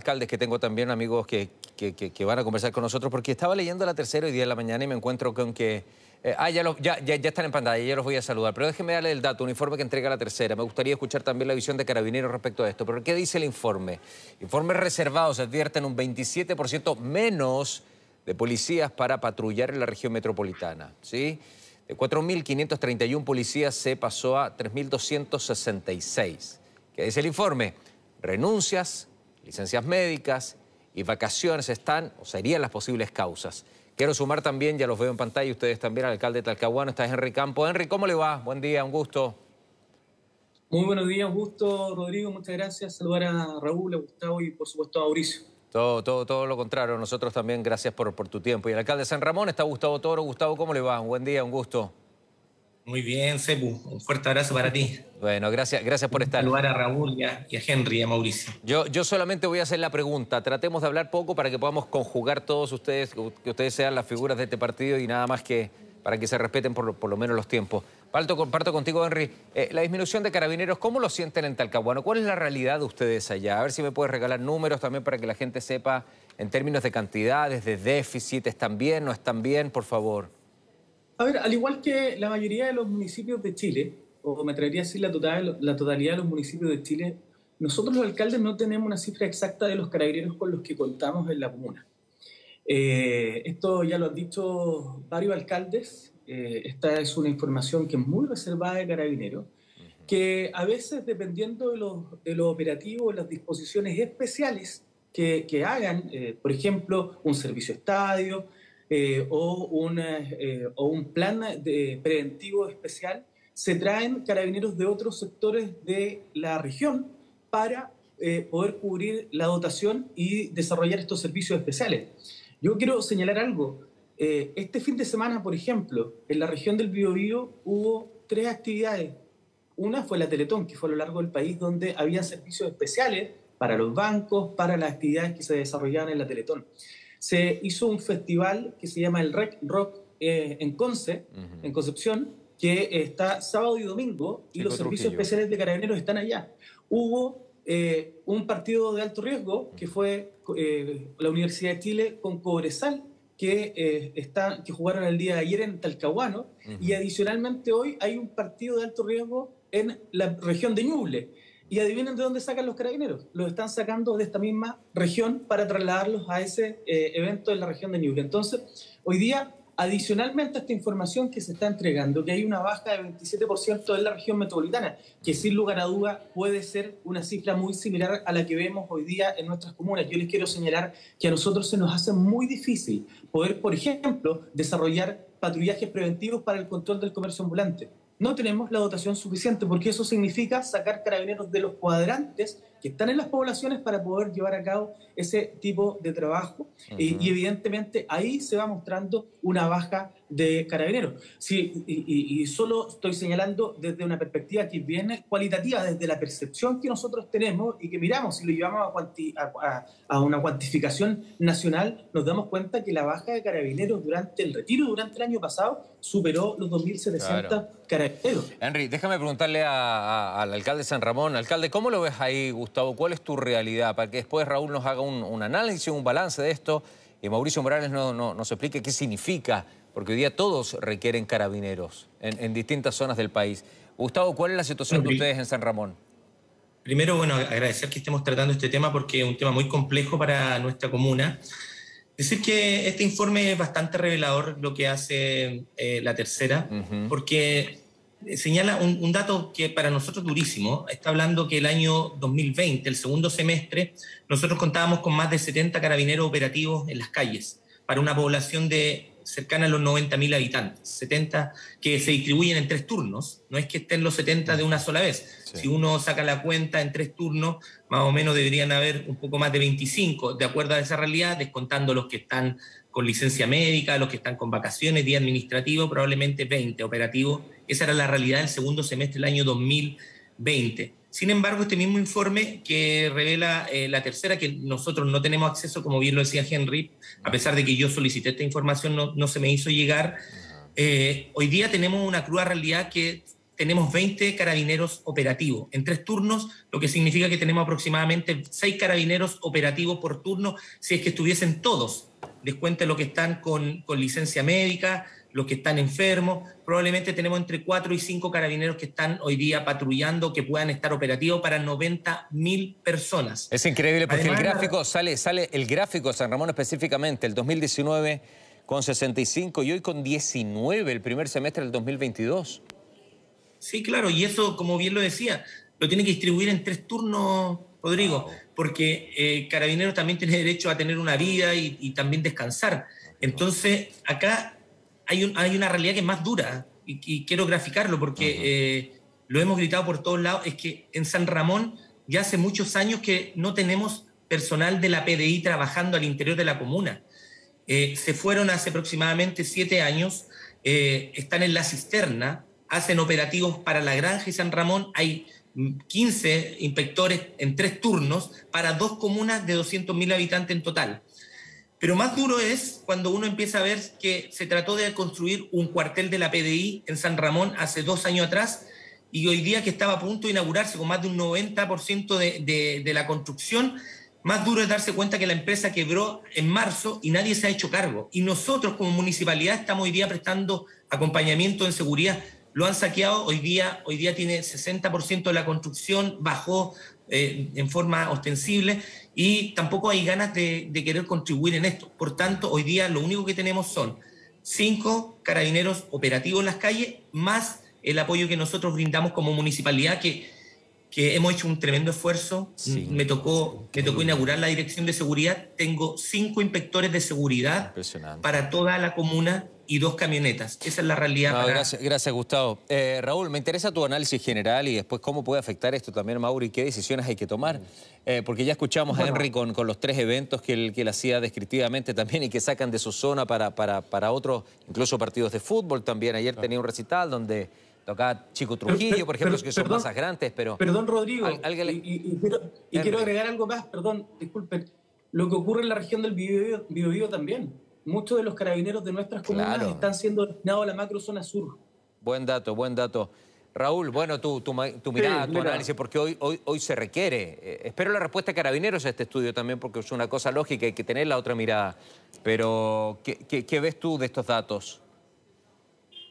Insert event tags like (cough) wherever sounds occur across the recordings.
alcaldes que tengo también amigos que, van a conversar con nosotros, porque estaba leyendo la tercera hoy día de la mañana y me encuentro con que... Eh, ah, ya, están en pantalla, ya los voy a saludar, pero déjenme darle el dato, un informe que entrega la tercera. Me gustaría escuchar también la visión de Carabineros respecto a esto. Pero ¿qué dice el informe? Informes reservados advierten un 27% menos de policías para patrullar en la región metropolitana. ¿sí? De 4.531 policías se pasó a 3.266. ¿Qué dice el informe? Renuncias, licencias médicas y vacaciones están o serían las posibles causas. Quiero sumar también, ya los veo en pantalla, ustedes también, al alcalde de Talcahuano, está Henry Campo. Henry, ¿cómo le va? Buen día, un gusto. Muy buenos días, un gusto, Rodrigo, muchas gracias. Saludar a Raúl, a Gustavo y por supuesto a Mauricio. Todo, todo, todo lo contrario, nosotros también gracias por, por tu tiempo. Y el alcalde de San Ramón está Gustavo Toro. Gustavo, ¿cómo le va? Un buen día, un gusto. Muy bien, Sepu. Un fuerte abrazo para ti. Bueno, gracias, gracias por estar. Saludar a Raúl y a, Henry y a Mauricio. Yo, yo solamente voy a hacer la pregunta. Tratemos de hablar poco para que podamos conjugar todos ustedes, que ustedes sean las figuras de este partido y nada más que para que se respeten por, lo menos los tiempos. Parto, comparto contigo, Henry. Eh, la disminución de carabineros, ¿cómo lo sienten en Talcahuano? ¿Cuál es la realidad de ustedes allá? A ver si me puedes regalar números también para que la gente sepa en términos de cantidades, de déficit, ¿están bien, no están bien, por favor? A ver, al igual que la mayoría de los municipios de Chile, o me atrevería a decir la, total, la totalidad de los municipios de Chile, nosotros los alcaldes no tenemos una cifra exacta de los carabineros con los que contamos en la comuna. Eh, esto ya lo han dicho varios alcaldes, eh, esta es una información que es muy reservada de carabineros, que a veces dependiendo de los, de los operativos, las disposiciones especiales que, que hagan, eh, por ejemplo, un servicio estadio, eh, eh, o, un plan de preventivo especial, se traen carabineros de otros sectores de la región para eh, poder cubrir la dotación y desarrollar estos servicios especiales. Yo quiero señalar algo. este fin de semana, por ejemplo, en la región del Biobío hubo tres actividades. Una fue la Teletón, que fue a lo largo del país, donde había servicios especiales para los bancos, para las actividades que se desarrollaban en la Teletón se hizo un festival que se llama el Rec Rock eh, en Conce, en Concepción, que está sábado y domingo y los servicios especiales de carabineros están allá. Hubo eh, un partido de alto riesgo que fue eh, la Universidad de Chile con Cobresal, que, está, que jugaron el día de ayer en Talcahuano, y adicionalmente hoy hay un partido de alto riesgo en la región de Ñuble. Y adivinen de dónde sacan los carabineros. Los están sacando de esta misma región para trasladarlos a ese eh, evento en la región de Ñuble. Entonces, hoy día, adicionalmente a esta información que se está entregando, que hay una baja de 27% en la región metropolitana, que sin lugar a duda puede ser una cifra muy similar a la que vemos hoy día en nuestras comunas. Yo les quiero señalar que a nosotros se nos hace muy difícil poder, por ejemplo, desarrollar patrullajes preventivos para el control del comercio ambulante no tenemos la dotación suficiente, porque eso significa sacar carabineros de los cuadrantes que están en las poblaciones para poder llevar a cabo ese tipo de trabajo. y, evidentemente ahí se va mostrando una baja de carabineros. Sí, y, solo estoy señalando desde una perspectiva que viene cualitativa, desde la percepción que nosotros tenemos y que miramos, si lo llevamos a, a, una cuantificación nacional, nos damos cuenta que la baja de carabineros durante el retiro, durante el año pasado, superó los 2.700 carabineros. Henry, déjame preguntarle al alcalde de San Ramón. Alcalde, ¿cómo lo ves ahí, Gustavo? ¿Cuál es tu realidad? Para que después Raúl nos haga un, análisis, un balance de esto y Mauricio Morales no, nos explique qué significa porque hoy día todos requieren carabineros en, distintas zonas del país. Gustavo, ¿cuál es la situación de ustedes en San Ramón? Primero, bueno, agradecer que estemos tratando este tema porque es un tema muy complejo para nuestra comuna. Decir que este informe es bastante revelador lo que hace eh, la tercera, porque señala un, dato que para nosotros es durísimo. Está hablando que el año 2020, el segundo semestre, nosotros contábamos con más de 70 carabineros operativos en las calles para una población de cercana a los 90.000 habitantes, 70 que se distribuyen en tres turnos, no es que estén los 70 de una sola vez. Si uno saca la cuenta en tres turnos, más o menos deberían haber un poco más de 25, de acuerdo a esa realidad, descontando los que están con licencia médica, los que están con vacaciones, día administrativo, probablemente 20 operativos. Esa era la realidad del segundo semestre del año 2020. Sin embargo, este mismo informe que revela eh, la tercera, que nosotros no tenemos acceso, como bien lo decía Henry, a pesar de que yo solicité esta información, no, se me hizo llegar. Eh, hoy día tenemos una cruda realidad que tenemos 20 carabineros operativos en tres turnos, lo que significa que tenemos aproximadamente 6 carabineros operativos por turno si es que estuviesen todos. Les lo que están con licencia médica, los que están enfermos. Probablemente tenemos entre 4 y 5 carabineros que están hoy día patrullando, que puedan estar operativos para 90 mil personas. Es increíble porque el gráfico sale, sale el gráfico San Ramón específicamente, el 2019 con 65 y hoy con 19 el primer semestre del 2022. Sí, claro, y eso, como bien lo decía, lo tiene que distribuir en tres turnos, Rodrigo, porque eh, Carabineros también tiene derecho a tener una vida y, también descansar. Entonces, acá hay, hay, una realidad que es más dura y, quiero graficarlo porque eh, lo hemos gritado por todos lados, es que en San Ramón ya hace muchos años que no tenemos personal de la PDI trabajando al interior de la comuna. Eh, se fueron hace aproximadamente siete años, eh, están en la cisterna, hacen operativos para la granja y San Ramón. Hay 15 inspectores en tres turnos para dos comunas de 200.000 habitantes en total. Pero más duro es cuando uno empieza a ver que se trató de construir un cuartel de la PDI en San Ramón hace dos años atrás y hoy día que estaba a punto de inaugurarse con más de un 90% de, la construcción, más duro es darse cuenta que la empresa quebró en marzo y nadie se ha hecho cargo. Y nosotros como municipalidad estamos hoy día prestando acompañamiento en seguridad. Lo han saqueado, hoy día, hoy día tiene 60% de la construcción, bajó eh, en forma ostensible y tampoco hay ganas de, de querer contribuir en esto. Por tanto, hoy día lo único que tenemos son cinco carabineros operativos en las calles, más el apoyo que nosotros brindamos como municipalidad, que que hemos hecho un tremendo esfuerzo. Me, tocó, me tocó inaugurar la dirección de seguridad. Tengo cinco inspectores de seguridad para toda la comuna y dos camionetas. Esa es la realidad. gracias, gracias, Gustavo. Eh, Raúl, me interesa tu análisis general y después cómo puede afectar esto también, Mauro, y qué decisiones hay que tomar. Eh, porque ya escuchamos a Henry con, con, los tres eventos que él, que él hacía descriptivamente también y que sacan de su zona para, para, para otros, incluso partidos de fútbol también. Ayer tenía un recital donde Tocaba Chico Trujillo, por ejemplo, que son más grandes, pero... Perdón, Rodrigo, y, quiero, agregar algo más, perdón, disculpen. Lo que ocurre en la región del Biobío, también. Muchos de los carabineros de nuestras comunidades están siendo destinados a la macrozona sur. Buen dato, buen dato. Raúl, bueno, tu, tu, mirada, tu análisis, porque hoy, hoy, hoy se requiere. Eh, espero la respuesta de Carabineros a este estudio también, porque es una cosa lógica, hay que tener la otra mirada. Pero, qué ves tú de estos datos?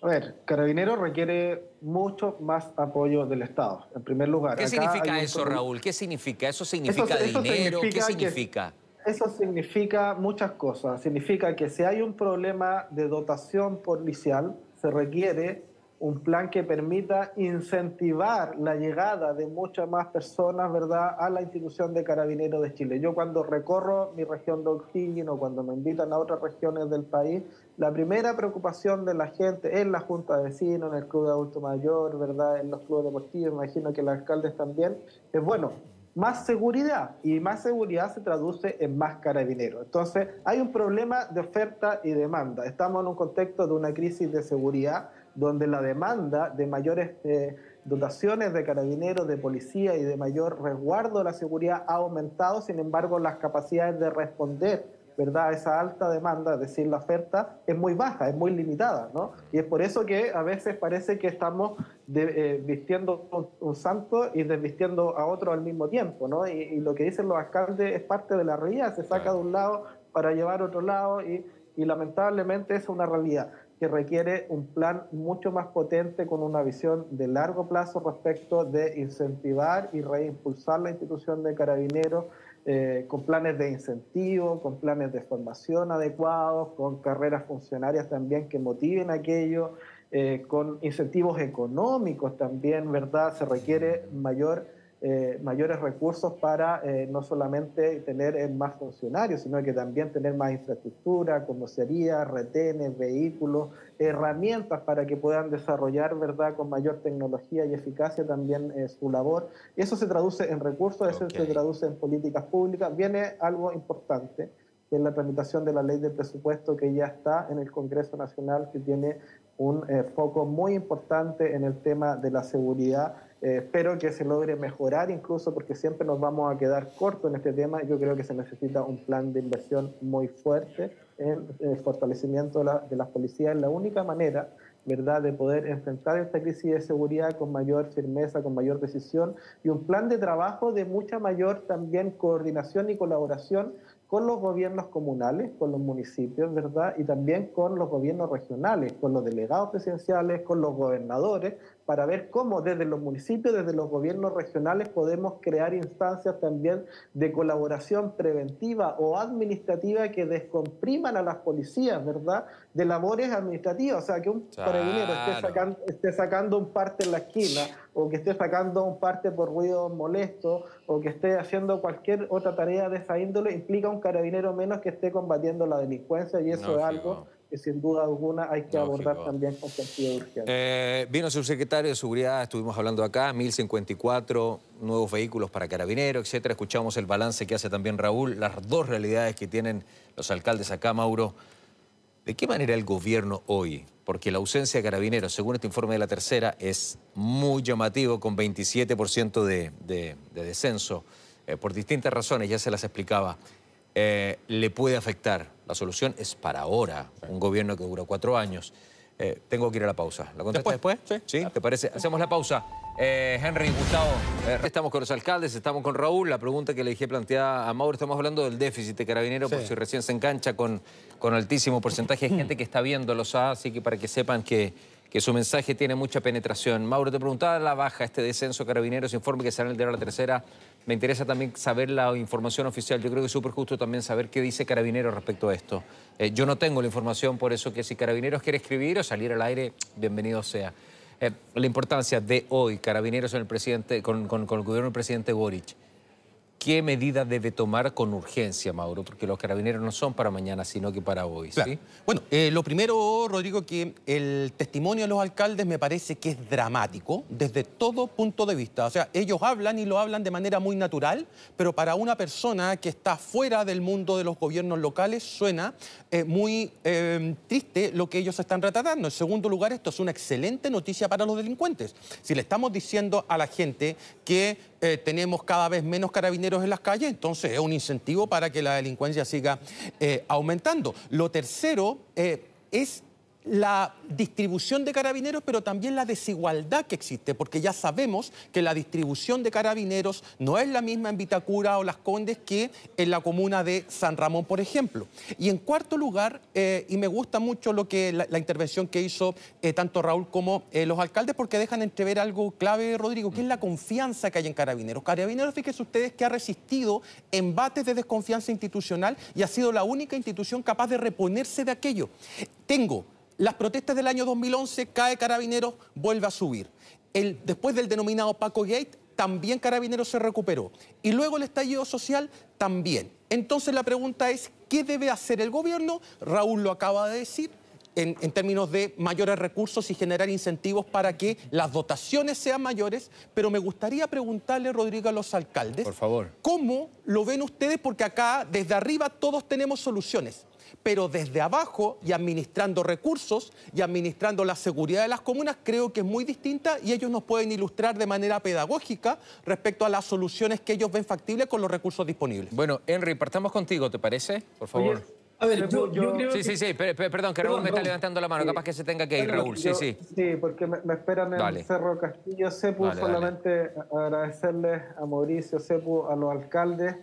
A ver, Carabineros requiere mucho más apoyo del Estado, en primer lugar. ¿Qué significa eso, Raúl? ¿Qué significa? ¿Eso significa dinero? ¿Qué significa? Eso significa muchas cosas. Significa que si hay un problema de dotación policial, se requiere un plan que permita incentivar la llegada de muchas más personas, ¿verdad?, a la institución de Carabineros de Chile. Yo cuando recorro mi región de O'Higgins o cuando me invitan a otras regiones del país, la primera preocupación de la gente en la Junta de Vecinos, en el Club de Adulto Mayor, ¿verdad?, en los clubes deportivos, imagino que los alcaldes también, es bueno, más seguridad y más seguridad se traduce en más carabineros. Entonces, hay un problema de oferta y demanda. Estamos en un contexto de una crisis de seguridad donde la demanda de mayores eh, dotaciones de carabineros, de policía y de mayor resguardo de la seguridad ha aumentado, sin embargo las capacidades de responder ¿verdad? esa alta demanda, es decir, la oferta es muy baja, es muy limitada, ¿no? Y es por eso que a veces parece que estamos eh, vistiendo un, santo y desvistiendo a otro al mismo tiempo, ¿no? Y, lo que dicen los alcaldes es parte de la realidad, se saca de un lado para llevar a otro lado y, y lamentablemente es una realidad que requiere un plan mucho más potente con una visión de largo plazo respecto de incentivar y reimpulsar la institución de carabineros eh, con planes de incentivo, con planes de formación adecuados, con carreras funcionarias también que motiven aquello, eh, con incentivos económicos también, ¿verdad? Se requiere mayor eh, mayores recursos para eh, no solamente tener eh, más funcionarios, sino que también tener más infraestructura, comisaría, retenes, vehículos, herramientas para que puedan desarrollar ¿verdad? con mayor tecnología y eficacia también su labor. Eso se traduce en recursos, eso se traduce en políticas públicas. Viene algo importante, que es la tramitación de la ley de presupuesto que ya está en el Congreso Nacional, que tiene un foco muy importante en el tema de la seguridad eh, espero que se logre mejorar incluso porque siempre nos vamos a quedar cortos en este tema. Yo creo que se necesita un plan de inversión muy fuerte en el fortalecimiento de, las policías. Es la única manera ¿verdad? De poder enfrentar esta crisis de seguridad con mayor firmeza, con mayor decisión y un plan de trabajo de mucha mayor también coordinación y colaboración con los gobiernos comunales, con los municipios, ¿verdad? Y también con los gobiernos regionales, con los delegados presidenciales, con los gobernadores, para ver cómo desde los municipios, desde los gobiernos regionales podemos crear instancias también de colaboración preventiva o administrativa que descompriman a las policías, ¿verdad? De labores administrativas, o sea, que un carabinero esté sacando, esté sacando un parte en la esquina o que esté sacando un parte por ruido molesto o que esté haciendo cualquier otra tarea de esa índole, implica un carabinero menos que esté combatiendo la delincuencia y eso es algo que sin duda alguna hay que abordar también con sentido de urgencia. Eh, vino el subsecretario de Seguridad, estuvimos hablando acá, 1054 nuevos vehículos para carabineros, etcétera. Escuchamos el balance que hace también Raúl, las dos realidades que tienen los alcaldes acá, Mauro. ¿De qué manera el gobierno hoy? Porque la ausencia de carabineros, según este informe de la tercera, es muy llamativo, con 27% de, de, descenso, eh, por distintas razones, ya se las explicaba. Eh, le puede afectar. La solución es para ahora, un gobierno que dura cuatro años. Eh, tengo que ir a la pausa. ¿La contestas después? Sí. ¿Te parece? Hacemos la pausa. Eh, Henry, Gustavo, estamos con los alcaldes, estamos con Raúl. La pregunta que le dije planteada a Mauro, estamos hablando del déficit de carabinero, por si recién se engancha con, con altísimo porcentaje de gente que está viendo los A, así que para que sepan que, que su mensaje tiene mucha penetración. Mauro, te preguntaba la baja, este descenso carabineros, informe que será el diario La Tercera me interesa también saber la información oficial. Yo creo que es súper justo también saber qué dice Carabineros respecto a esto. Eh, yo no tengo la información, por eso que si Carabineros quiere escribir o salir al aire, bienvenido sea. Eh, la importancia de hoy, Carabineros el presidente, con, con el gobierno del presidente Boric. ¿Qué medida debe tomar con urgencia, Mauro? Porque los carabineros no son para mañana, sino que para hoy. ¿sí? Bueno, eh, lo primero, Rodrigo, que el testimonio de los alcaldes me parece que es dramático desde todo punto de vista. O sea, ellos hablan y lo hablan de manera muy natural, pero para una persona que está fuera del mundo de los gobiernos locales suena eh, muy eh, triste lo que ellos están retratando. En segundo lugar, esto es una excelente noticia para los delincuentes. Si le estamos diciendo a la gente que tenemos cada vez menos carabineros, en las calles, entonces es un incentivo para que la delincuencia siga eh, aumentando. Lo tercero eh, es la distribución de carabineros, pero también la desigualdad que existe, porque ya sabemos que la distribución de carabineros no es la misma en Vitacura o Las Condes que en la comuna de San Ramón, por ejemplo. Y en cuarto lugar, eh, y me gusta mucho lo que la, intervención que hizo eh, tanto Raúl como eh, los alcaldes, porque dejan entrever algo clave, Rodrigo, que es la confianza que hay en carabineros. Carabineros, fíjense ustedes, que ha resistido embates de desconfianza institucional y ha sido la única institución capaz de reponerse de aquello. Tengo las protestas del año 2011, cae Carabineros, vuelve a subir. El, después del denominado Paco Gate, también Carabineros se recuperó. Y luego el estallido social, también. Entonces la pregunta es, ¿qué debe hacer el gobierno? Raúl lo acaba de decir, en, términos de mayores recursos y generar incentivos para que las dotaciones sean mayores, pero me gustaría preguntarle, Rodrigo, a los alcaldes, Por favor. ¿cómo lo ven ustedes? Porque acá, desde arriba, todos tenemos soluciones pero desde abajo y administrando recursos y administrando la seguridad de las comunas, creo que es muy distinta y ellos nos pueden ilustrar de manera pedagógica respecto a las soluciones que ellos ven factibles con los recursos disponibles. Bueno, Henry, partamos contigo, ¿te parece? Por favor. a ver, yo, creo Sí, sí, sí, perdón, que Raúl me está levantando la mano, capaz que se tenga que ir, Raúl, sí, sí. Sí, porque me, esperan en el Cerro Castillo Cepu, solamente agradecerles a Mauricio Cepu, a los alcaldes,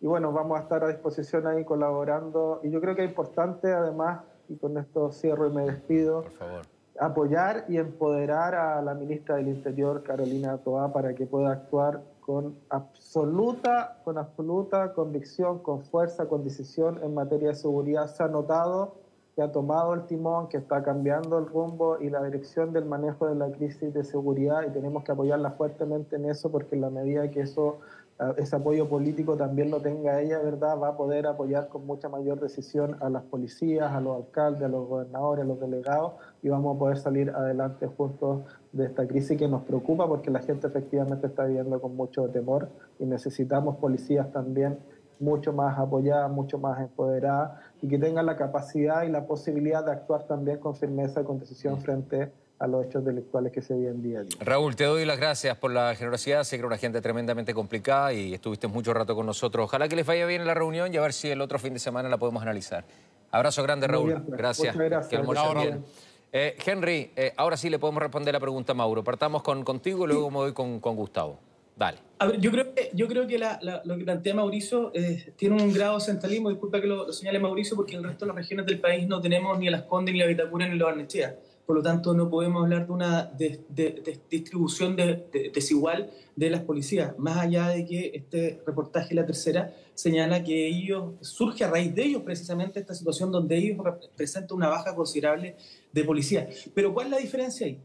y bueno, vamos a estar a disposición ahí colaborando. Y yo creo que es importante, además, y con esto cierro y me despido, apoyar y empoderar a la ministra del Interior, Carolina Toá, para que pueda actuar con absoluta, con absoluta convicción, con fuerza, con decisión en materia de seguridad. Se ha notado que ha tomado el timón, que está cambiando el rumbo y la dirección del manejo de la crisis de seguridad y tenemos que apoyarla fuertemente en eso porque en la medida que eso ese apoyo político también lo tenga ella, ¿verdad? Va a poder apoyar con mucha mayor decisión a las policías, a los alcaldes, a los gobernadores, a los delegados y vamos a poder salir adelante juntos de esta crisis que nos preocupa porque la gente efectivamente está viviendo con mucho temor y necesitamos policías también mucho más apoyadas, mucho más empoderadas y que tengan la capacidad y la posibilidad de actuar también con firmeza y con decisión frente a a los hechos delictuales que se viven día a día. Raúl, te doy las gracias por la generosidad. Sé que era una gente tremendamente complicada y estuviste mucho rato con nosotros. Ojalá que les vaya bien en la reunión y a ver si el otro fin de semana la podemos analizar. Abrazo grande, Raúl. Pues. gracias. Muchas gracias. Que Eh, Henry, eh, ahora sí le podemos responder la pregunta a Mauro. Partamos con, contigo y luego me voy con, con Gustavo. Dale. A ver, yo creo que, yo creo que lo que plantea Mauricio eh, tiene un grado de centralismo, disculpa que lo, señale Mauricio, porque en el resto de las regiones del país no tenemos ni las Condes, ni la Vitacura, ni la Barnechea. Por lo tanto, no podemos hablar de una distribución desigual de las policías, más allá de que este reportaje, la tercera, señala que ellos, surge a raíz de ellos precisamente esta situación donde ellos representan una baja considerable de policía. Pero ¿cuál es la diferencia ahí?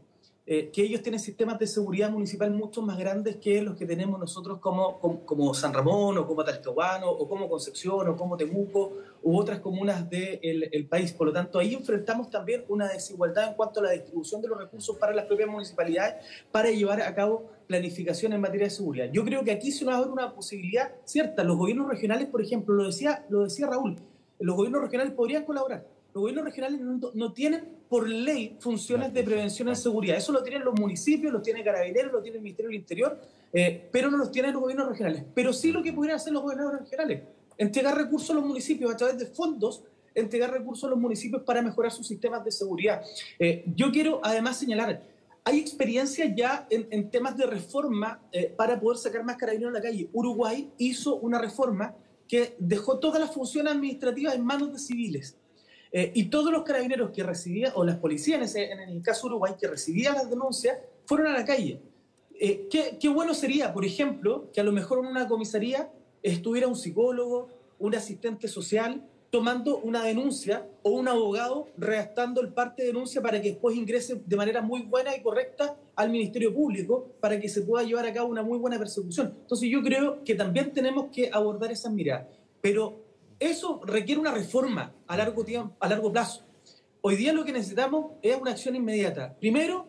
Eh, que ellos tienen sistemas de seguridad municipal mucho más grandes que los que tenemos nosotros como, como, San Ramón o como Talcahuano o como Concepción o como Temuco u otras comunas del el país. Por lo tanto, ahí enfrentamos también una desigualdad en cuanto a la distribución de los recursos para las propias municipalidades para llevar a cabo planificación en materia de seguridad. Yo creo que aquí se nos abre una posibilidad cierta. Los gobiernos regionales, por ejemplo, lo decía, lo decía Raúl, los gobiernos regionales podrían colaborar los gobiernos regionales no, tienen por ley funciones de prevención en seguridad. Eso lo tienen los municipios, lo tiene Carabineros, lo tiene el Ministerio del Interior, eh, pero no los tienen los gobiernos regionales. Pero sí lo que pudieran hacer los gobernadores regionales, entregar recursos a los municipios a través de fondos, entregar recursos a los municipios para mejorar sus sistemas de seguridad. Eh, yo quiero además señalar, hay experiencia ya en, temas de reforma eh, para poder sacar más carabineros a la calle. Uruguay hizo una reforma que dejó todas las funciones administrativas en manos de civiles. Eh, y todos los carabineros que recibían, o las policías en, el caso Uruguay, que recibían las denuncias, fueron a la calle. Eh, ¿qué, ¿qué, bueno sería, por ejemplo, que a lo mejor en una comisaría estuviera un psicólogo, un asistente social, tomando una denuncia o un abogado redactando el parte de denuncia para que después ingrese de manera muy buena y correcta al Ministerio Público para que se pueda llevar a cabo una muy buena persecución. Entonces yo creo que también tenemos que abordar esas miradas. Pero eso requiere una reforma a largo, tiempo, a largo plazo. Hoy día lo que necesitamos es una acción inmediata. Primero,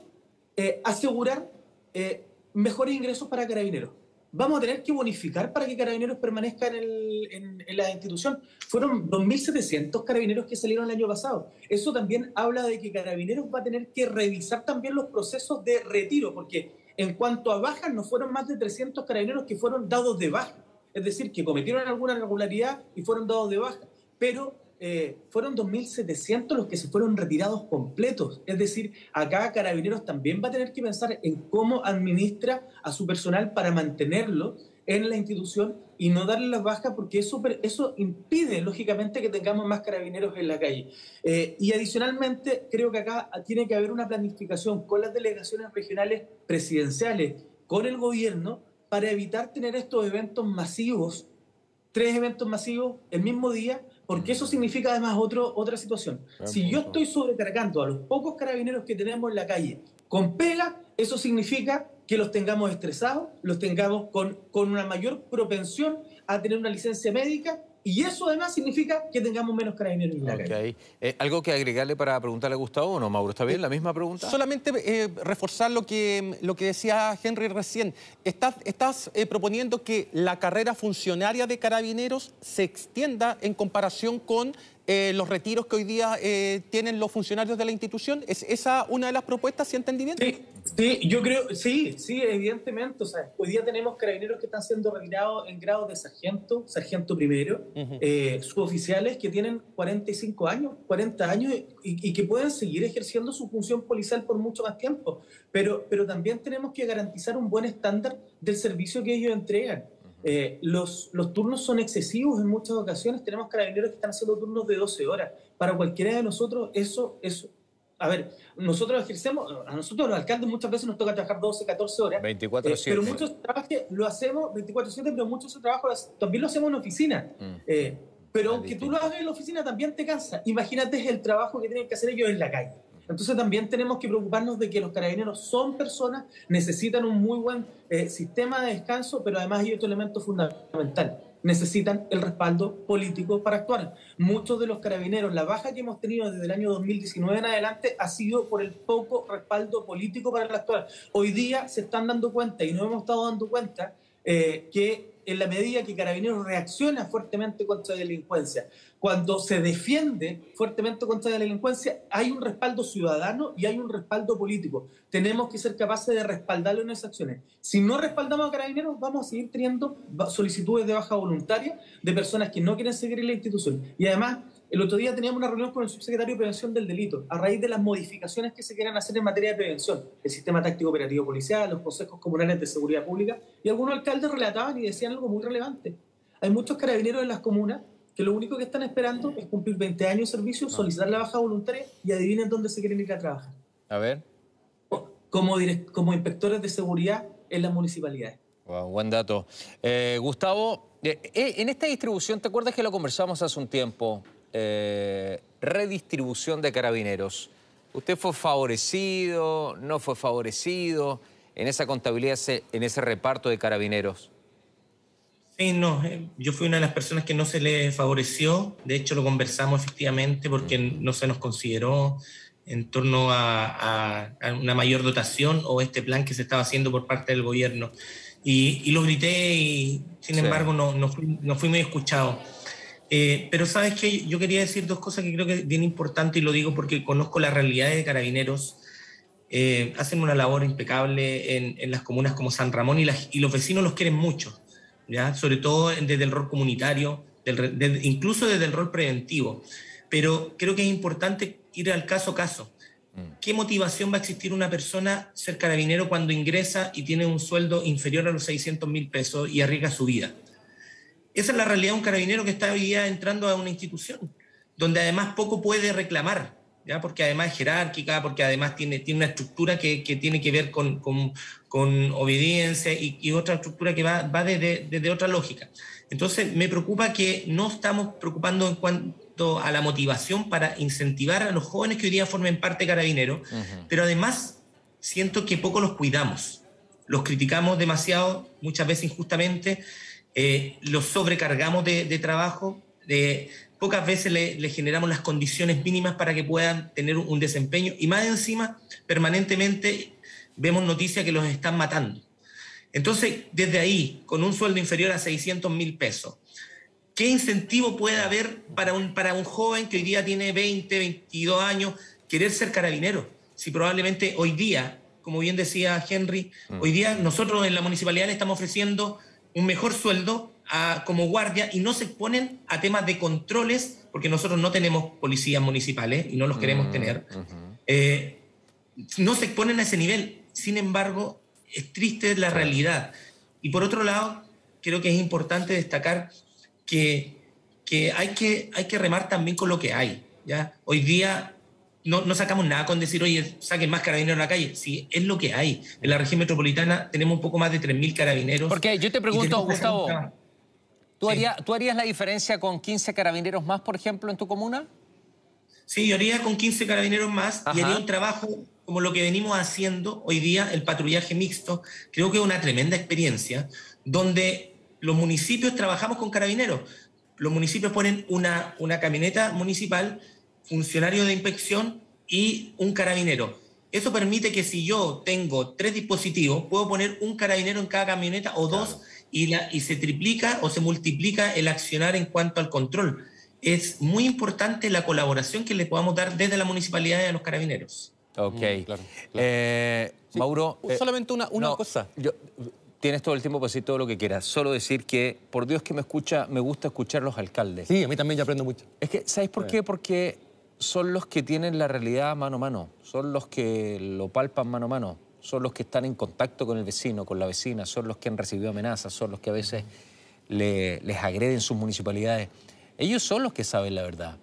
eh, asegurar eh, mejores ingresos para carabineros. Vamos a tener que bonificar para que carabineros permanezcan en, en la institución. Fueron 2.700 carabineros que salieron el año pasado. Eso también habla de que carabineros va a tener que revisar también los procesos de retiro, porque en cuanto a bajas, no fueron más de 300 carabineros que fueron dados de baja es decir, que cometieron alguna irregularidad y fueron dados de baja, pero eh, fueron 2.700 los que se fueron retirados completos. Es decir, acá Carabineros también va a tener que pensar en cómo administra a su personal para mantenerlo en la institución y no darle las bajas porque eso, impide, lógicamente, que tengamos más carabineros en la calle. Eh, y adicionalmente, creo que acá tiene que haber una planificación con las delegaciones regionales presidenciales, con el gobierno, para evitar tener estos eventos masivos, tres eventos masivos el mismo día, porque eso significa además otro, otra situación. Si yo estoy sobrecargando a los pocos carabineros que tenemos en la calle con pega, eso significa que los tengamos estresados, los tengamos con, con una mayor propensión a tener una licencia médica y eso además significa que tengamos menos carabineros en la okay. Eh, ¿Algo que agregarle para preguntarle a Gustavo o no, Mauro? ¿Está bien? ¿La misma pregunta? Solamente eh, reforzar lo que, lo que decía Henry recién. Estás, estás eh, proponiendo que la carrera funcionaria de carabineros se extienda en comparación con los retiros que hoy día tienen los funcionarios de la institución. ¿Es esa una de las propuestas, si entendí bien? Sí, Sí, yo creo, sí, sí, evidentemente. O sea, hoy día tenemos carabineros que están siendo retirados en grado de sargento, sargento primero, eh, suboficiales que tienen 45 años, 40 años y, que pueden seguir ejerciendo su función policial por mucho más tiempo. Pero, pero también tenemos que garantizar un buen estándar del servicio que ellos entregan. Eh, los, los turnos son excesivos en muchas ocasiones. Tenemos carabineros que están haciendo turnos de 12 horas. Para cualquiera de nosotros, eso, eso a ver, nosotros ejercemos, a nosotros los alcaldes muchas veces nos toca trabajar 12, 14 horas. 24 7 eh, Pero muchos trabajos lo hacemos 24-7, pero muchos trabajos también lo hacemos en oficina. Mm. Eh, pero aunque tú lo hagas en la oficina, también te cansa. Imagínate el trabajo que tienen que hacer ellos en la calle. Entonces también tenemos que preocuparnos de que los carabineros son personas, necesitan un muy buen eh, sistema de descanso, pero además hay otro elemento fundamental necesitan el respaldo político para actuar. Muchos de los carabineros, la baja que hemos tenido desde el año 2019 en adelante ha sido por el poco respaldo político para actuar. Hoy día se están dando cuenta y no hemos estado dando cuenta eh, que en la medida que Carabineros reacciona fuertemente contra la delincuencia, cuando se defiende fuertemente contra la delincuencia, hay un respaldo ciudadano y hay un respaldo político. Tenemos que ser capaces de respaldarlo en esas acciones. Si no respaldamos a carabineros, vamos a seguir teniendo solicitudes de baja voluntaria de personas que no quieren seguir en la institución. Y además, El otro día teníamos una reunión con el subsecretario de Prevención del Delito, a raíz de las modificaciones que se quieran hacer en materia de prevención, el sistema táctico operativo policial, los consejos comunales de seguridad pública, y algunos alcaldes relataban y decían algo muy relevante. Hay muchos carabineros en las comunas que lo único que están esperando es cumplir 20 años de servicio, solicitar la baja voluntaria y adivinen dónde se quieren ir a trabajar. A ver. Como, como inspectores de seguridad en las municipalidades. buen dato. Eh, Gustavo, eh, eh, en esta distribución, ¿te acuerdas que lo conversamos hace un tiempo? redistribución de carabineros. ¿Usted fue favorecido, no fue favorecido en esa contabilidad, en ese reparto de carabineros? Sí, no, yo fui una de las personas que no se le favoreció, de hecho lo conversamos efectivamente porque no se nos consideró en torno a, una mayor dotación o este plan que se estaba haciendo por parte del gobierno. Y, lo grité y sin embargo no, no, fui, no fui muy escuchado. Eh, pero sabes que yo quería decir dos cosas que creo que es bien importante y lo digo porque conozco la realidad de carabineros. Eh, hacen una labor impecable en, en, las comunas como San Ramón y, las, y, los vecinos los quieren mucho, ¿ya? sobre todo desde el rol comunitario, del, incluso desde el rol preventivo. Pero creo que es importante ir al caso a caso. Mm. ¿Qué motivación va a existir una persona ser carabinero cuando ingresa y tiene un sueldo inferior a los 600 mil pesos y arriesga su vida? Esa es la realidad de un carabinero que está hoy día entrando a una institución, donde además poco puede reclamar, ¿ya? porque además es jerárquica, porque además tiene, tiene una estructura que, que tiene que ver con, con, con obediencia y, y, otra estructura que va, va desde, desde otra lógica. Entonces, me preocupa que no estamos preocupando en cuanto a la motivación para incentivar a los jóvenes que hoy día formen parte de Carabineros, pero además siento que poco los cuidamos. Los criticamos demasiado, muchas veces injustamente, eh, los sobrecargamos de, trabajo, de, pocas veces le, generamos las condiciones mínimas para que puedan tener un, desempeño y más encima, permanentemente vemos noticias que los están matando. Entonces, desde ahí, con un sueldo inferior a 600 mil pesos, ¿qué incentivo puede haber para un, para un joven que hoy día tiene 20, 22 años querer ser carabinero? Si probablemente hoy día, como bien decía Henry, mm. hoy día nosotros en la municipalidad le estamos ofreciendo un mejor sueldo como guardia y no se exponen a temas de controles, porque nosotros no tenemos policías municipales y no los queremos mm, tener. Eh, no se exponen a ese nivel. Sin embargo, es triste la realidad. Y por otro lado, creo que es importante destacar que, que, hay, que hay que remar también con lo que hay. ¿ya? Hoy día no, no, sacamos nada con decir, oye, saquen más carabineros en la calle. Sí, es lo que hay. En la región metropolitana tenemos un poco más de 3.000 carabineros. Porque yo te pregunto, Gustavo, ¿tú, harías, ¿tú harías la diferencia con 15 carabineros más, por ejemplo, en tu comuna? Sí, yo haría con 15 carabineros más y haría un trabajo como lo que venimos haciendo hoy día, el patrullaje mixto. Creo que es una tremenda experiencia donde los municipios trabajamos con carabineros. Los municipios ponen una, una camioneta municipal funcionario de inspección y un carabinero. Eso permite que si yo tengo tres dispositivos, puedo poner un carabinero en cada camioneta o dos y, la, y se triplica o se multiplica el accionar en cuanto al control. Es muy importante la colaboración que le podamos dar desde la municipalidad y a los carabineros. Ok. Mm, eh, Mauro. Eh, solamente una, una cosa. Yo, tienes todo el tiempo para decir todo lo que quieras. Solo decir que, por Dios que me escucha, me gusta escuchar los alcaldes. Sí, a mí también ya aprendo mucho. Es que, ¿sabes por qué? Porque son los que tienen la realidad mano a mano, son los que lo palpan mano a mano, son los que están en contacto con el vecino, con la vecina, son los que han recibido amenazas, son los que a veces les agreden sus municipalidades. Ellos son los que saben la verdad.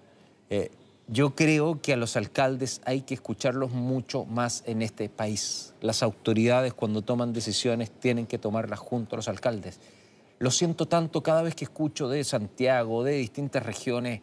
Eh, yo creo que a los alcaldes hay que escucharlos mucho más en este país. Las autoridades cuando toman decisiones tienen que tomarlas junto a los alcaldes. Lo siento tanto cada vez que escucho de Santiago, de distintas regiones,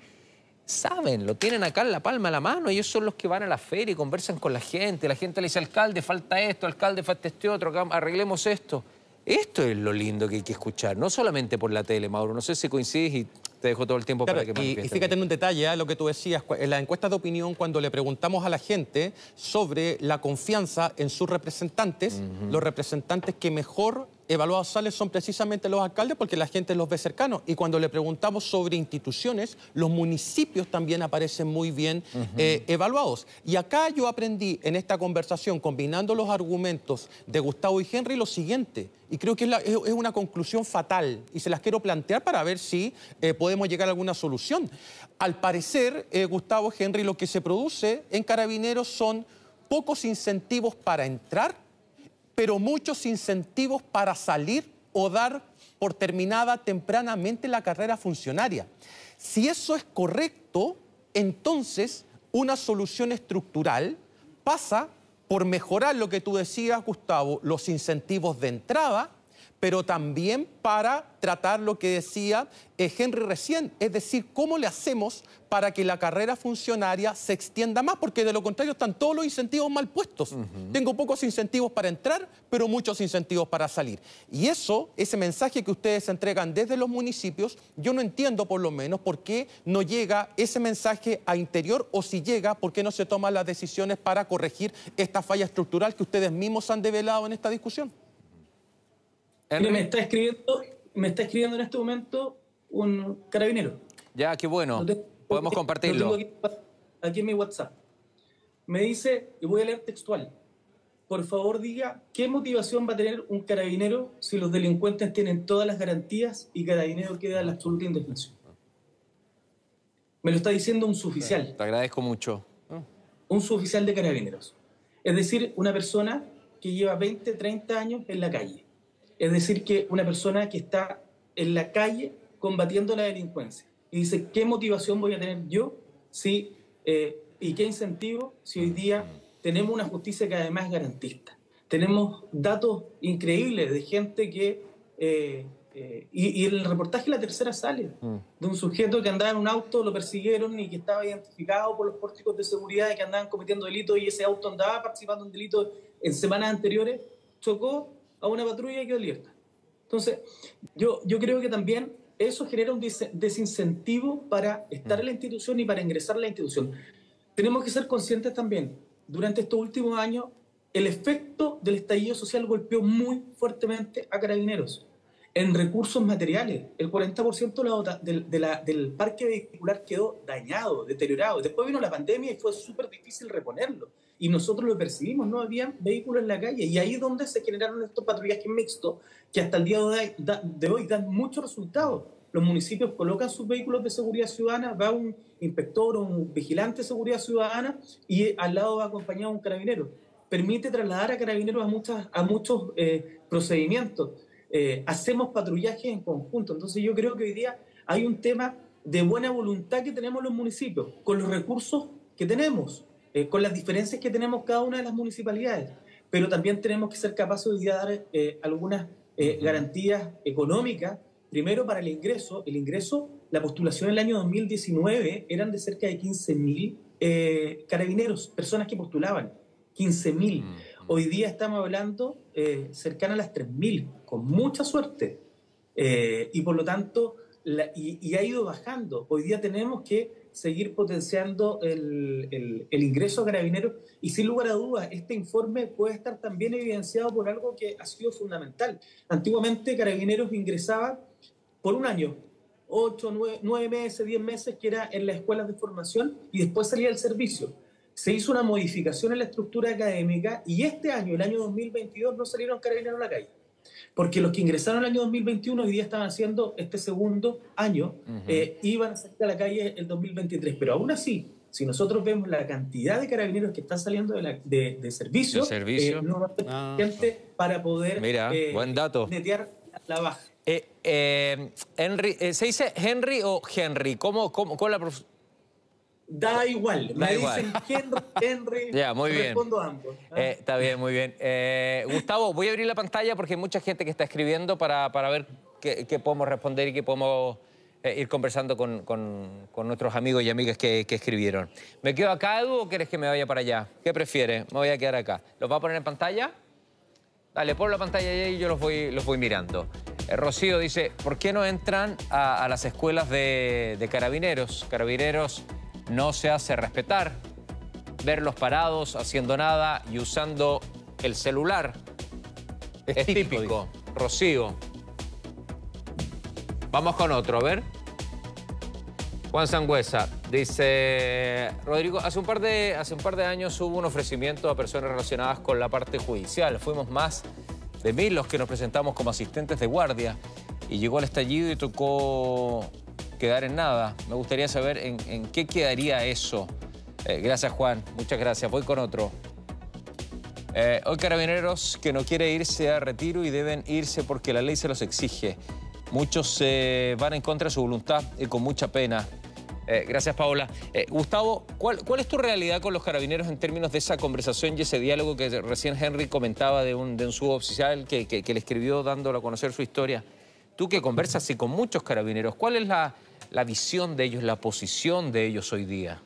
saben, lo tienen acá en la palma de la mano, ellos son los que van a la feria y conversan con la gente, la gente le dice, alcalde, falta esto, alcalde, falta este otro, arreglemos esto. Esto es lo lindo que hay que escuchar, no solamente por la tele, Mauro, no sé si coincides y te dejo todo el tiempo para que y, y fíjate en un detalle, ¿eh? lo que tú decías, en la encuesta de opinión, cuando le preguntamos a la gente sobre la confianza en sus representantes, los representantes que mejor evaluados sales son precisamente los alcaldes porque la gente los ve cercanos. Y cuando le preguntamos sobre instituciones, los municipios también aparecen muy bien eh, evaluados. Y acá yo aprendí en esta conversación, combinando los argumentos de Gustavo y Henry, lo siguiente. Y creo que es, una conclusión fatal y se las quiero plantear para ver si eh, podemos llegar a alguna solución. Al parecer, eh, Gustavo Henry, lo que se produce en Carabineros son pocos incentivos para entrar pero muchos incentivos para salir o dar por terminada tempranamente la carrera funcionaria. Si eso es correcto, entonces una solución estructural pasa por mejorar lo que tú decías, Gustavo, los incentivos de entrada, pero también para tratar lo que decía eh, Henry recién, es decir, cómo le hacemos para que la carrera funcionaria se extienda más, porque de lo contrario están todos los incentivos mal puestos. Tengo pocos incentivos para entrar, pero muchos incentivos para salir. Y eso, ese mensaje que ustedes entregan desde los municipios, yo no entiendo por lo menos por qué no llega ese mensaje a interior o si llega, por qué no se toman las decisiones para corregir esta falla estructural que ustedes mismos han develado en esta discusión me está escribiendo, me está escribiendo en este momento un carabinero. Ya, qué bueno. Podemos compartirlo. aquí, en mi WhatsApp. Me dice, y voy a leer textual. Por favor, diga qué motivación va a tener un carabinero si los delincuentes tienen todas las garantías y carabinero queda en la absoluta indefensión. Me lo está diciendo un suboficial. Te agradezco mucho. Un suboficial de carabineros. Es decir, una persona que lleva 20, 30 años en la calle es decir, que una persona que está en la calle combatiendo la delincuencia y dice, ¿qué motivación voy a tener yo si, eh, y qué incentivo si hoy día tenemos una justicia que además es garantista? Tenemos datos increíbles de gente que... Eh, eh, y, en el reportaje la tercera sale mm. de un sujeto que andaba en un auto, lo persiguieron y que estaba identificado por los pórticos de seguridad y que andaban cometiendo delitos y ese auto andaba participando en delitos en semanas anteriores, chocó a una patrulla y quedó libertad. Entonces, yo, yo creo que también eso genera un desincentivo para estar en la institución y para ingresar a la institución. Tenemos que ser conscientes también, durante estos últimos años, el efecto del estallido social golpeó muy fuertemente a carabineros en recursos materiales. El 40% de la, del parque vehicular quedó dañado, deteriorado. Después vino la pandemia y fue súper difícil reponerlo y nosotros lo percibimos, no había vehículos en la calle y ahí es donde se generaron estos patrullajes mixtos que hasta el día de hoy, dan muchos resultados. Los municipios colocan sus vehículos de seguridad ciudadana, va un inspector o un vigilante de seguridad ciudadana y al lado va acompañado un carabinero. Permite trasladar a carabineros a, muchas, a muchos eh, procedimientos. Eh, hacemos patrullajes en conjunto. Entonces yo creo que hoy día hay un tema de buena voluntad que tenemos los municipios, con los recursos que tenemos. Eh, con las diferencias que tenemos cada una de las municipalidades. Pero también tenemos que ser capaces de dar eh, algunas eh, garantías económicas, primero para el ingreso. El ingreso, la postulación en el año 2019 eran de cerca de 15.000 carabineros, personas que postulaban, 15.000. Hoy día estamos hablando cercana a las 3.000, con mucha suerte. y por lo tanto, y ha ido bajando. Hoy día tenemos que seguir potenciando el, el, ingreso a carabineros y sin lugar a dudas este informe puede estar también evidenciado por algo que ha sido fundamental. Antiguamente carabineros ingresaba por un año, ocho, nueve, meses, diez meses, que era en las escuelas de formación y después salía el servicio. Se hizo una modificación en la estructura académica y este año, el año 2022, no salieron carabineros a la calle porque los que ingresaron el año 2021 hoy día estaban haciendo este segundo año, eh, iban a salir a la calle el 2023. Pero aún así, si nosotros vemos la cantidad de carabineros que están saliendo de, de, servicio, eh, no va a gente para poder Mira, eh, buen dato. netear la baja. Henry, ¿Se dice Henry o Henry? ¿Cómo, cómo, con la Da igual, me dicen Henry, (laughs) ya, muy bien. respondo ambos. ¿ah? Eh, está bien, muy bien. Eh, Gustavo, voy a abrir la pantalla porque hay mucha gente que está escribiendo para, para ver qué, podemos responder y qué podemos eh, ir conversando con, con, nuestros amigos y amigas que, que, escribieron. ¿Me quedo acá, Edu, o quieres que me vaya para allá? ¿Qué prefieres? Me voy a quedar acá. ¿Los va a poner en pantalla? Dale, pon la pantalla y yo los voy, los voy mirando. Rocío dice, ¿por qué no entran a, las escuelas de, de carabineros? Carabineros no se hace respetar. Verlos parados, haciendo nada y usando el celular. Es, típico. Rocío. Vamos con otro, a ver. Juan Sangüesa dice, Rodrigo, hace un, par de, hace un par de años hubo un ofrecimiento a personas relacionadas con la parte judicial. Fuimos más de mil los que nos presentamos como asistentes de guardia y llegó el estallido y tocó quedar en nada. Me gustaría saber en, qué quedaría eso. Eh, gracias, Juan. Muchas gracias. Voy con otro. Eh, hoy carabineros que no quiere irse a retiro y deben irse porque la ley se los exige. Muchos se van en contra de su voluntad y con mucha pena. Eh, gracias, Paola. Eh, Gustavo, ¿cuál, es tu realidad con los carabineros en términos de esa conversación y ese diálogo que recién Henry comentaba de un, de un suboficial que, le escribió dándolo a conocer su historia? Tú que conversas y con muchos carabineros, ¿cuál es la, la visión de ellos, la posición de ellos hoy día?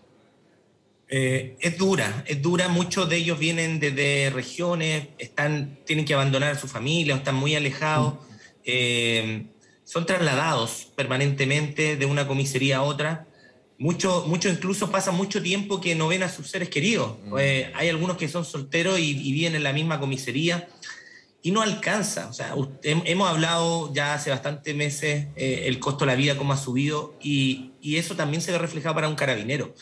Eh, es dura, es dura. Muchos de ellos vienen desde regiones, están, tienen que abandonar a su familia están muy alejados. Eh, son trasladados permanentemente de una comisaría a otra. Muchos mucho incluso pasan mucho tiempo que no ven a sus seres queridos. Mm. Eh, hay algunos que son solteros y, viven en la misma comisaría y no alcanza. O sea, hemos hablado ya hace bastantes meses el costo de la vida, cómo ha subido, y, y, eso también se ve reflejado para un carabinero.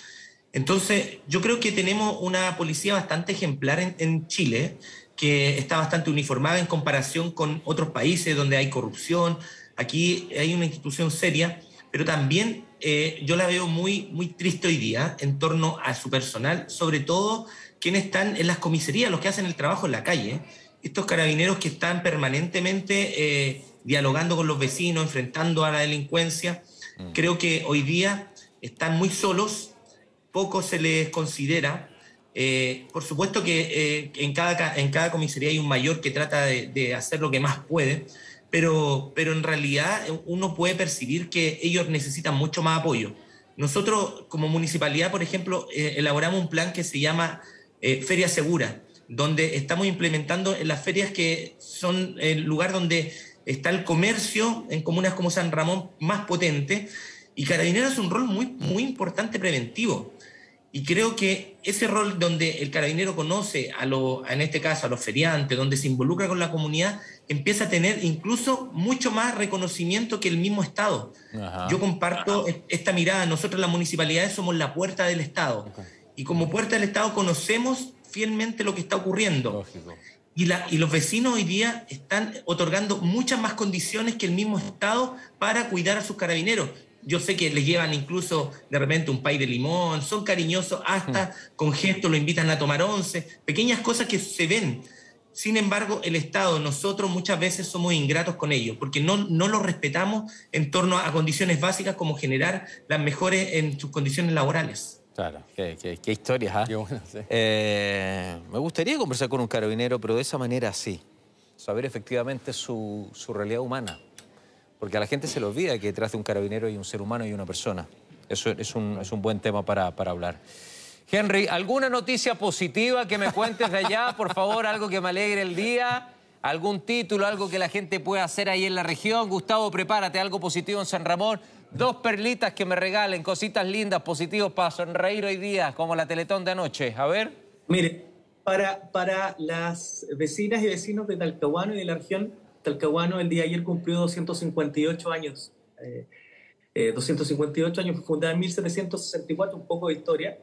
Entonces, yo creo que tenemos una policía bastante ejemplar en, Chile, que está bastante uniformada en comparación con otros países donde hay corrupción. Aquí hay una institución seria, pero también eh, yo la veo muy, muy triste hoy día en torno a su personal, sobre todo quienes están en las comisarías, los que hacen el trabajo en la calle. Estos carabineros que están permanentemente eh, dialogando con los vecinos, enfrentando a la delincuencia, mm. creo que hoy día están muy solos poco se les considera. Eh, por supuesto que eh, en, cada, en cada comisaría hay un mayor que trata de, hacer lo que más puede, pero, pero en realidad uno puede percibir que ellos necesitan mucho más apoyo. Nosotros como municipalidad, por ejemplo, eh, elaboramos un plan que se llama Feria Segura, donde estamos implementando en las ferias que son el lugar donde está el comercio en comunas como San Ramón más potente, y Carabineros es un rol muy, muy importante preventivo. Y creo que ese rol donde el carabinero conoce, a lo, en este caso, a los feriantes, donde se involucra con la comunidad, empieza a tener incluso mucho más reconocimiento que el mismo Estado. Yo comparto esta mirada. Nosotros las municipalidades somos la puerta del Estado. Y como puerta del Estado conocemos fielmente lo que está ocurriendo. Y, la, y, los vecinos hoy día están otorgando muchas más condiciones que el mismo Estado para cuidar a sus carabineros yo sé que les llevan incluso de repente un pay de limón, son cariñosos, hasta hmm. con gestos lo invitan a tomar once, pequeñas cosas que se ven. Sin embargo, el Estado, nosotros muchas veces somos ingratos con ellos, porque no, no los respetamos en torno a condiciones básicas como generar las mejores en sus condiciones laborales. Claro, qué, qué, historias, ¿ah? eh, me gustaría conversar con un carabinero, pero de esa manera sí, saber efectivamente su, su realidad humana. Porque a la gente se le olvida que detrás de un carabinero hay un ser humano y una persona. Eso es un, es un buen tema para, para hablar. Henry, ¿alguna noticia positiva que me cuentes de allá? Por favor, algo que me alegre el día. ¿Algún título, algo que la gente pueda hacer ahí en la región? Gustavo, prepárate, algo positivo en San Ramón. Dos perlitas que me regalen, cositas lindas, positivos para sonreír hoy día, como la Teletón de anoche. A ver. Mire, para, para las vecinas y vecinos de Talcahuano y de la región, Talcahuano el día de ayer cumplió 258 años. 258 eh, eh, años, fue fundada en 1764, un poco de historia,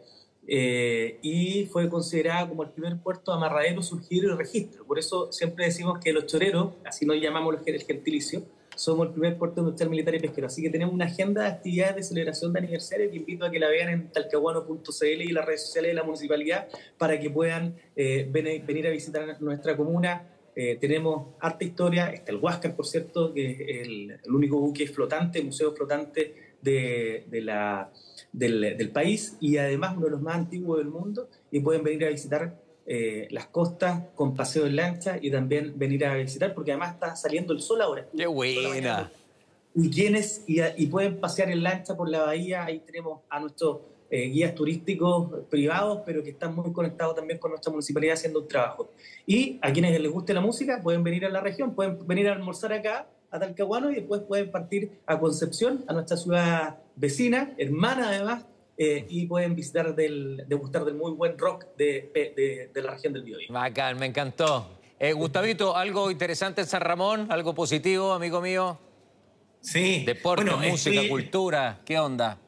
eh, y fue considerada como el primer puerto amarradero, surgido y registro. Por eso siempre decimos que los choreros, así nos llamamos el gentilicio, somos el primer puerto industrial militar y pesquero. Así que tenemos una agenda de actividades de celebración de aniversario que invito a que la vean en talcahuano.cl y las redes sociales de la municipalidad para que puedan venir a visitar nuestra comuna eh, tenemos harta historia, está el Huáscar, por cierto, que es el, único buque flotante, museo flotante de, la, del, país y además uno de los más antiguos del mundo y pueden venir a visitar eh, las costas con paseo en lancha y también venir a visitar porque además está saliendo el sol ahora. ¡Qué buena! Y, quienes, y, y pueden pasear en lancha por la bahía, ahí tenemos a nuestros eh, guías turísticos privados, pero que están muy conectados también con nuestra municipalidad haciendo un trabajo. Y a quienes les guste la música pueden venir a la región, pueden venir a almorzar acá a Talcahuano y después pueden partir a Concepción, a nuestra ciudad vecina, hermana además, eh, y pueden visitar, del, degustar del muy buen rock de, de, de la región del Biobío. Bacán, me encantó. Eh, Gustavito, ¿algo interesante en San Ramón? ¿Algo positivo, amigo mío? Sí. Deporte, Bueno, música, estoy- cultura, ¿qué onda?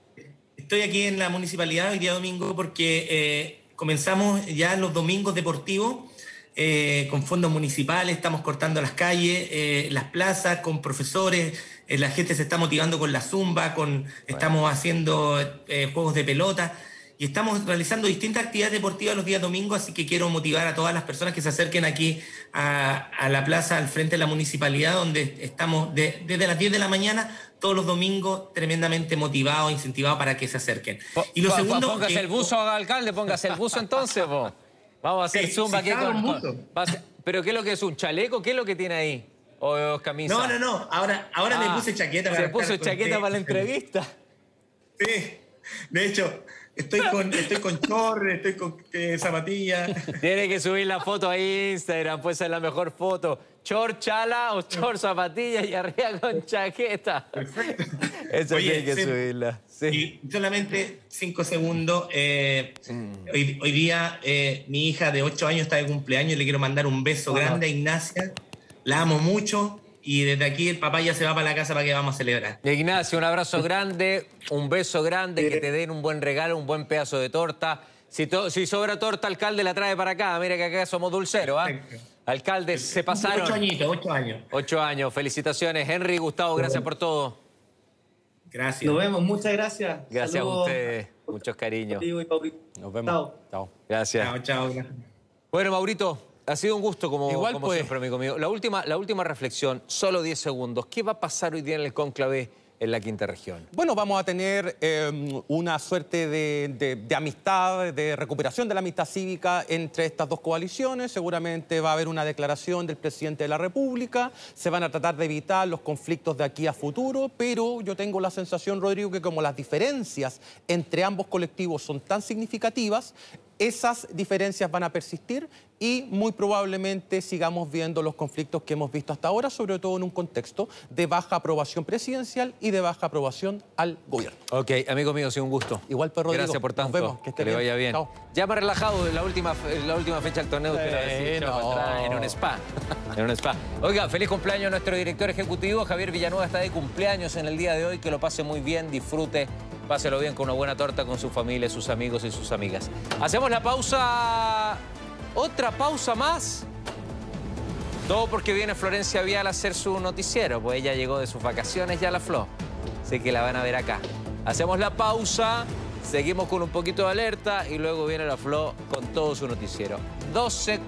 Estoy aquí en la municipalidad hoy día domingo porque eh, comenzamos ya los domingos deportivos eh, con fondos municipales, estamos cortando las calles, eh, las plazas, con profesores, eh, la gente se está motivando con la zumba, con, estamos haciendo eh, juegos de pelota y estamos realizando distintas actividades deportivas los días domingos, así que quiero motivar a todas las personas que se acerquen aquí a, a la plaza al frente de la municipalidad, donde estamos de- desde las 10 de la mañana todos los domingos tremendamente motivados, incentivados para que se acerquen. Y lo Po- po- segundo... Póngase que- el buzo, alcalde, póngase el buzo entonces, po. Vamos a hacer Sí, zumba aquí con... ¿Pero qué es lo que es? ¿Un chaleco? ¿Qué es lo que tiene ahí? ¿O camisa? No, no, no, ahora, ahora Ah, me puse chaqueta. Se para puso estar chaqueta para la entrevista. Sí, de hecho, estoy con, estoy con chorre, estoy con eh, zapatillas. (laughs) Tiene que subir la foto a Instagram, pues es la mejor foto. Chor chala o chor zapatillas y arriba con chaqueta. Perfecto. (laughs) Eso Oye, tiene que sí. subirla. Sí. Y solamente cinco segundos. eh, hoy, hoy día eh, mi hija de 8 años está de cumpleaños y le quiero mandar un beso grande a Ignacia. La amo mucho y desde aquí el papá ya se va para la casa para que vamos a celebrar. Ignacio, un abrazo grande, un beso grande, que te den un buen regalo, un buen pedazo de torta. Si, to- si sobra torta, alcalde la trae para acá. Mira que acá somos dulceros, ¿ah? Perfecto. Alcalde, se pasaron. Ocho añitos, ocho años. Ocho años, felicitaciones. Henry, Gustavo, gracias por todo. Gracias. Nos vemos, muchas gracias. Gracias a ustedes, muchos cariños. Nos vemos. Chao. Chao. Gracias. Chao, chao. Bueno, Maurito, ha sido un gusto como, Igual, como pues. siempre, amigo mío. La última, la última reflexión, solo 10 segundos. ¿Qué va a pasar hoy día en el cónclave en la quinta región? Bueno, vamos a tener eh, una suerte de, de- de amistad, de recuperación de la amistad cívica entre estas dos coaliciones. Seguramente va a haber una declaración del presidente de la República. Se van a tratar de evitar los conflictos de aquí a futuro, pero yo tengo la sensación, Rodrigo, que como las diferencias entre ambos colectivos son tan significativas, esas diferencias van a persistir y muy probablemente sigamos viendo los conflictos que hemos visto hasta ahora, sobre todo en un contexto de baja aprobación presidencial y de baja aprobación al gobierno. Ok, amigo mío, ha sido un gusto. Igual, pues, Rodrigo. Gracias por Nos tanto. vemos, que esté le bien. vaya bien. Chao. Ya más relajado en la última, en la última fecha del torneo. usted lo no. atrás, en un spa. En un spa. Oiga, feliz cumpleaños a nuestro director ejecutivo. Javier Villanueva está de cumpleaños en el día de hoy. Que lo pase muy bien, disfrute, páselo bien con una buena torta con su familia, sus amigos y sus amigas. Hacemos la pausa. Otra pausa más. Todo porque viene Florencia Vial a hacer su noticiero, pues ella llegó de sus vacaciones ya la Flo. Así que la van a ver acá. Hacemos la pausa, seguimos con un poquito de alerta y luego viene la Flo con todo su noticiero. 12